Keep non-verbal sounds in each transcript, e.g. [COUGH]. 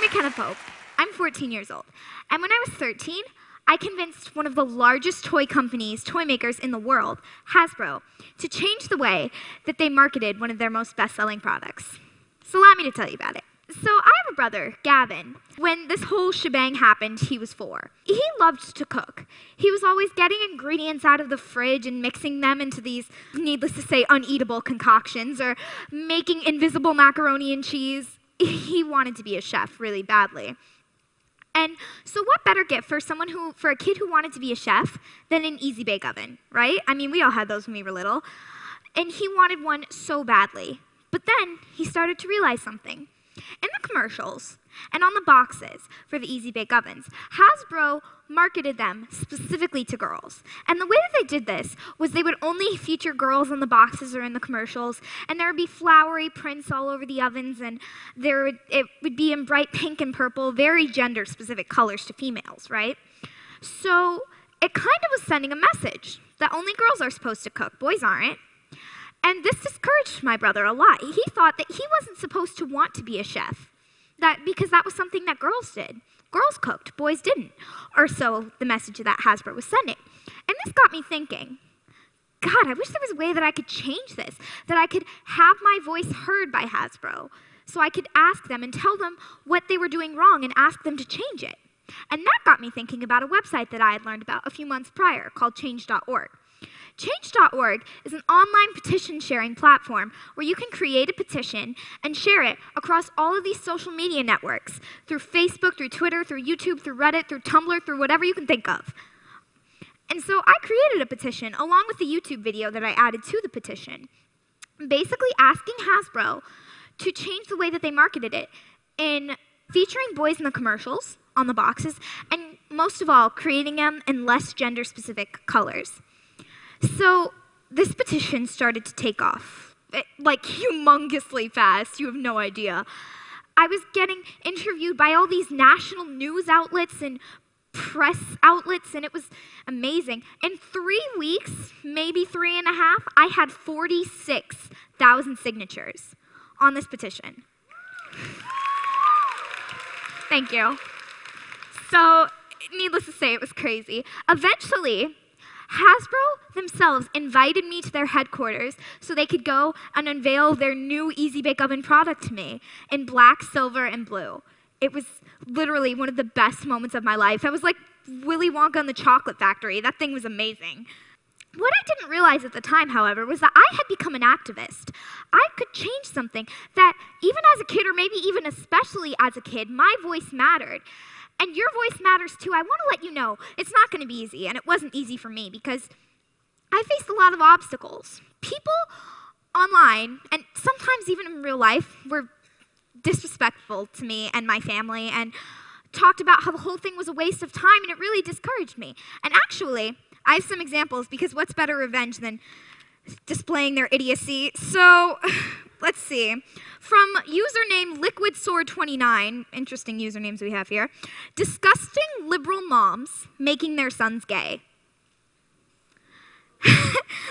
McKenna Pope. I'm 14 years old. And when I was 13, I convinced one of the largest toy companies, toy makers in the world, Hasbro, to change the way that they marketed one of their most best selling products. So allow me to tell you about it. So I have a brother, Gavin. When this whole shebang happened, he was four. He loved to cook. He was always getting ingredients out of the fridge and mixing them into these, needless to say, uneatable concoctions, or making invisible macaroni and cheese. He wanted to be a chef really badly. And so, what better gift for someone who, for a kid who wanted to be a chef, than an easy bake oven, right? I mean, we all had those when we were little. And he wanted one so badly. But then he started to realize something. In the commercials and on the boxes for the Easy Bake Ovens, Hasbro marketed them specifically to girls. And the way that they did this was they would only feature girls on the boxes or in the commercials, and there would be flowery prints all over the ovens, and there would, it would be in bright pink and purple, very gender specific colors to females, right? So it kind of was sending a message that only girls are supposed to cook, boys aren't. And this discouraged my brother a lot. He thought that he wasn't supposed to want to be a chef, that because that was something that girls did. Girls cooked, boys didn't. Or so the message that Hasbro was sending. And this got me thinking God, I wish there was a way that I could change this, that I could have my voice heard by Hasbro, so I could ask them and tell them what they were doing wrong and ask them to change it. And that got me thinking about a website that I had learned about a few months prior called change.org. Change.org is an online petition sharing platform where you can create a petition and share it across all of these social media networks through Facebook, through Twitter, through YouTube, through Reddit, through Tumblr, through whatever you can think of. And so I created a petition along with the YouTube video that I added to the petition, basically asking Hasbro to change the way that they marketed it in featuring boys in the commercials on the boxes, and most of all, creating them in less gender specific colors. So this petition started to take off, it, like humongously fast. You have no idea. I was getting interviewed by all these national news outlets and press outlets, and it was amazing. In three weeks, maybe three and a half, I had 46,000 signatures on this petition. Thank you. So, needless to say, it was crazy. Eventually, Hasbro themselves invited me to their headquarters so they could go and unveil their new Easy Bake Oven product to me in black, silver, and blue. It was literally one of the best moments of my life. I was like Willy Wonka in the Chocolate Factory. That thing was amazing. What I didn't realize at the time, however, was that I had become an activist. I could change something that, even as a kid, or maybe even especially as a kid, my voice mattered. And your voice matters too. I want to let you know it's not going to be easy, and it wasn't easy for me because I faced a lot of obstacles. People online, and sometimes even in real life, were disrespectful to me and my family and talked about how the whole thing was a waste of time, and it really discouraged me. And actually, I have some examples because what's better revenge than displaying their idiocy? So, [LAUGHS] let's see. From username LiquidSword29, interesting usernames we have here. Disgusting liberal moms making their sons gay. [LAUGHS]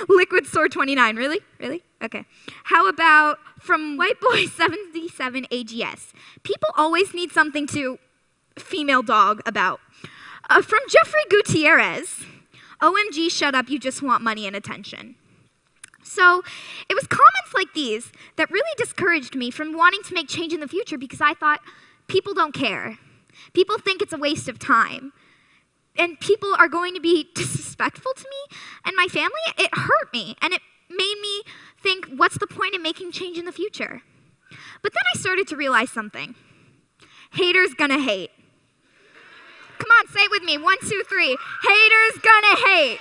Liquid Sword 29, really? Really? Okay. How about from White Boy [LAUGHS] 77 AGS? People always need something to female dog about. Uh, from Jeffrey Gutierrez, OMG, shut up, you just want money and attention. So it was comments like these that really discouraged me from wanting to make change in the future because I thought people don't care. People think it's a waste of time. And people are going to be [LAUGHS] disrespectful to me and my family. It hurt me and it made me think, what's the point in making change in the future? But then I started to realize something haters gonna hate. Come on, say it with me. One, two, three. Haters gonna hate.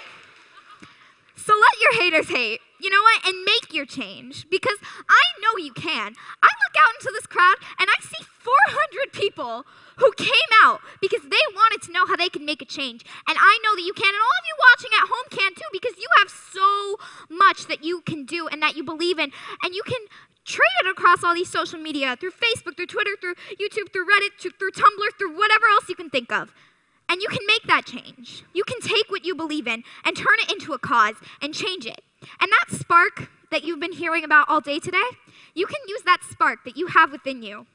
So let your haters hate you know what, and make your change because I know you can. I look out into this crowd and I see 400 people who came out because they wanted to know how they could make a change. And I know that you can, and all of you watching at home can too because you have so much that you can do and that you believe in, and you can trade it across all these social media through Facebook, through Twitter, through YouTube, through Reddit, through Tumblr, through whatever else you can think of. And you can make that change. You can take what you believe in and turn it into a cause and change it. And that spark that you've been hearing about all day today, you can use that spark that you have within you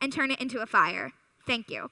and turn it into a fire. Thank you.